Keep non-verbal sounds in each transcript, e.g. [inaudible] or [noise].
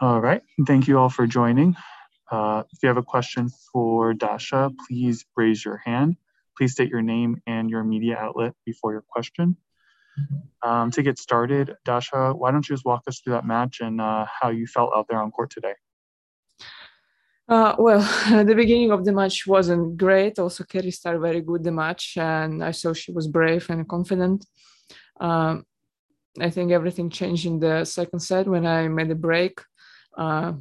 All right. Thank you all for joining. Uh, if you have a question for Dasha, please raise your hand. Please state your name and your media outlet before your question. Um, to get started, Dasha, why don't you just walk us through that match and uh, how you felt out there on court today? Uh, well, [laughs] the beginning of the match wasn't great. Also, Kerri started very good the match, and I saw she was brave and confident. Um, I think everything changed in the second set when I made a break. Uh,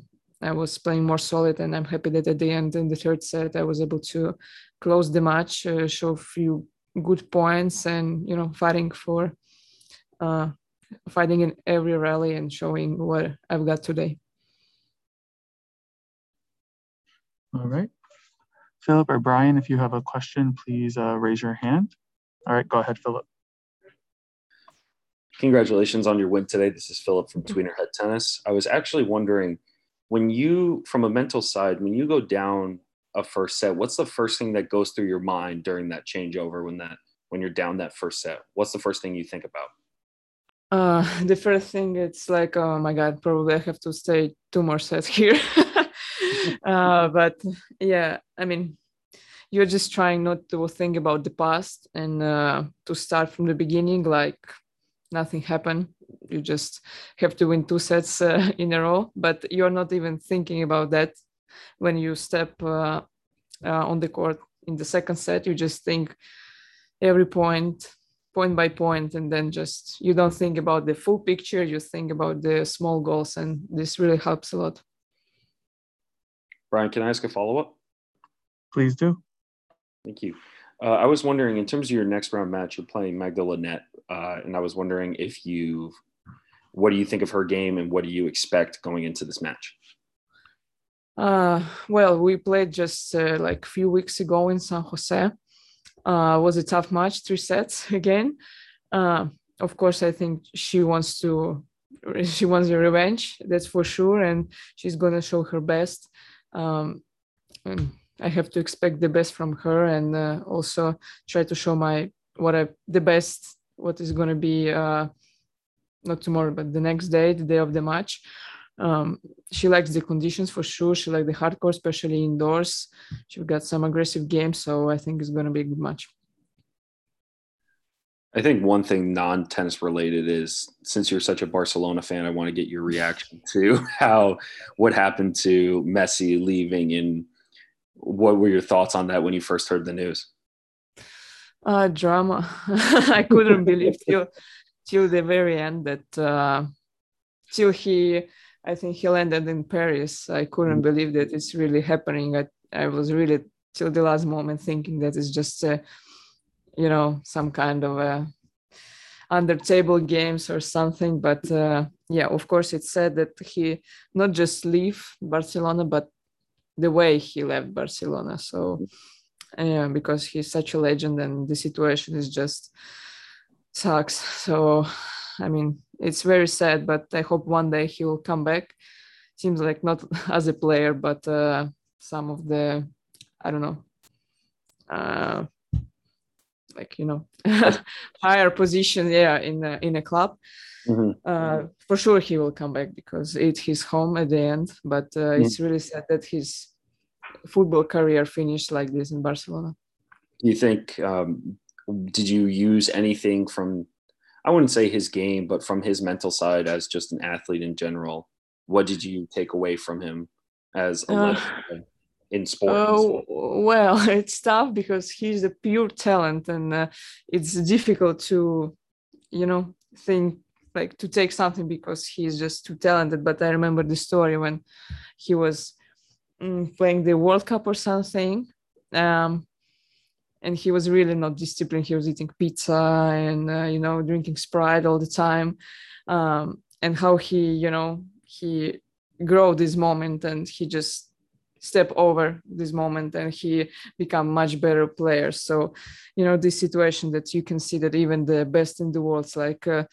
I was playing more solid, and I'm happy that at the end in the third set I was able to close the match, uh, show a few good points, and you know, fighting for uh, fighting in every rally and showing what I've got today. All right. Philip or Brian, if you have a question, please uh, raise your hand. All right, go ahead, Philip. Congratulations on your win today. This is Philip from Tweener Head Tennis. I was actually wondering when you, from a mental side, when you go down a first set, what's the first thing that goes through your mind during that changeover when that when you're down that first set? What's the first thing you think about? Uh, [laughs] the first thing it's like, oh my god, probably I have to stay two more sets [laughs] here. [laughs] uh, but yeah, I mean, you're just trying not to think about the past and uh, to start from the beginning, like nothing happened. You just have to win two sets uh, [laughs] in a row, but you're not even thinking about that when you step uh, uh, on the court in the second set. You just think every point, point by point, and then just you don't think about the full picture. You think about the small goals, and this really helps a lot. Brian, can I ask a follow up? Please do. Thank you. Uh, I was wondering, in terms of your next round match, you're playing Magda Linette, uh, and I was wondering if you, what do you think of her game, and what do you expect going into this match? Uh, well, we played just uh, like a few weeks ago in San Jose. Uh, was a tough match, three sets [laughs] again. Uh, of course, I think she wants to, [laughs] she wants a revenge. That's for sure, and she's gonna show her best. Um, and I have to expect the best from her and uh, also try to show my what I the best what is going to be uh, not tomorrow but the next day the day of the match. Um, she likes the conditions for sure. She likes the hard court, especially indoors. She's got some aggressive games, so I think it's going to be a good match. I think one thing non tennis related is since you're such a Barcelona fan, I want to get your reaction to [laughs] how what happened to Messi leaving and what were your thoughts on that when you first heard the news? Uh, drama. [laughs] I couldn't believe till till the very end that uh, till he, I think he landed in Paris. I couldn't mm-hmm. believe that it's really happening. I I was really till the last moment thinking that it's just a, you know, some kind of a under table games or something. But uh, yeah, of course, it's said that he not just leave Barcelona, but the way he left Barcelona. So, yeah, because he's such a legend, and the situation is just sucks. So, I mean, it's very sad, but I hope one day he will come back. Seems like not [laughs] as a player, but uh, some of the, I don't know, uh, like you know, [laughs] higher position, yeah, in a, in a club. Mm-hmm. Uh, for sure, he will come back because it's his home at the end. But uh, mm-hmm. it's really sad that his football career finished like this in Barcelona. Do you think? Um, did you use anything from? I wouldn't say his game, but from his mental side as just an athlete in general. What did you take away from him as a uh, in sport? Oh well, [laughs] it's tough because he's a pure talent, and uh, it's difficult to, you know, think like to take something because he's just too talented but i remember the story when he was mm, playing the world cup or something um, and he was really not disciplined he was eating pizza and uh, you know drinking sprite all the time um, and how he you know he grow this moment and he just step over this moment and he become much better player so you know this situation that you can see that even the best in the world like uh,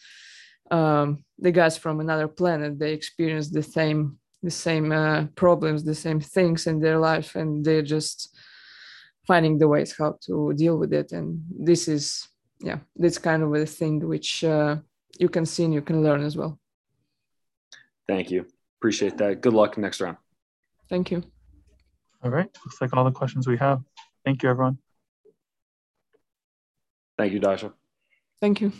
um, the guys from another planet they experience the same the same uh, problems the same things in their life and they're just finding the ways how to deal with it and this is yeah this kind of a thing which uh, you can see and you can learn as well thank you Appreciate that. Good luck next round. Thank you. All right. Looks like all the questions we have. Thank you, everyone. Thank you, Dasha. Thank you.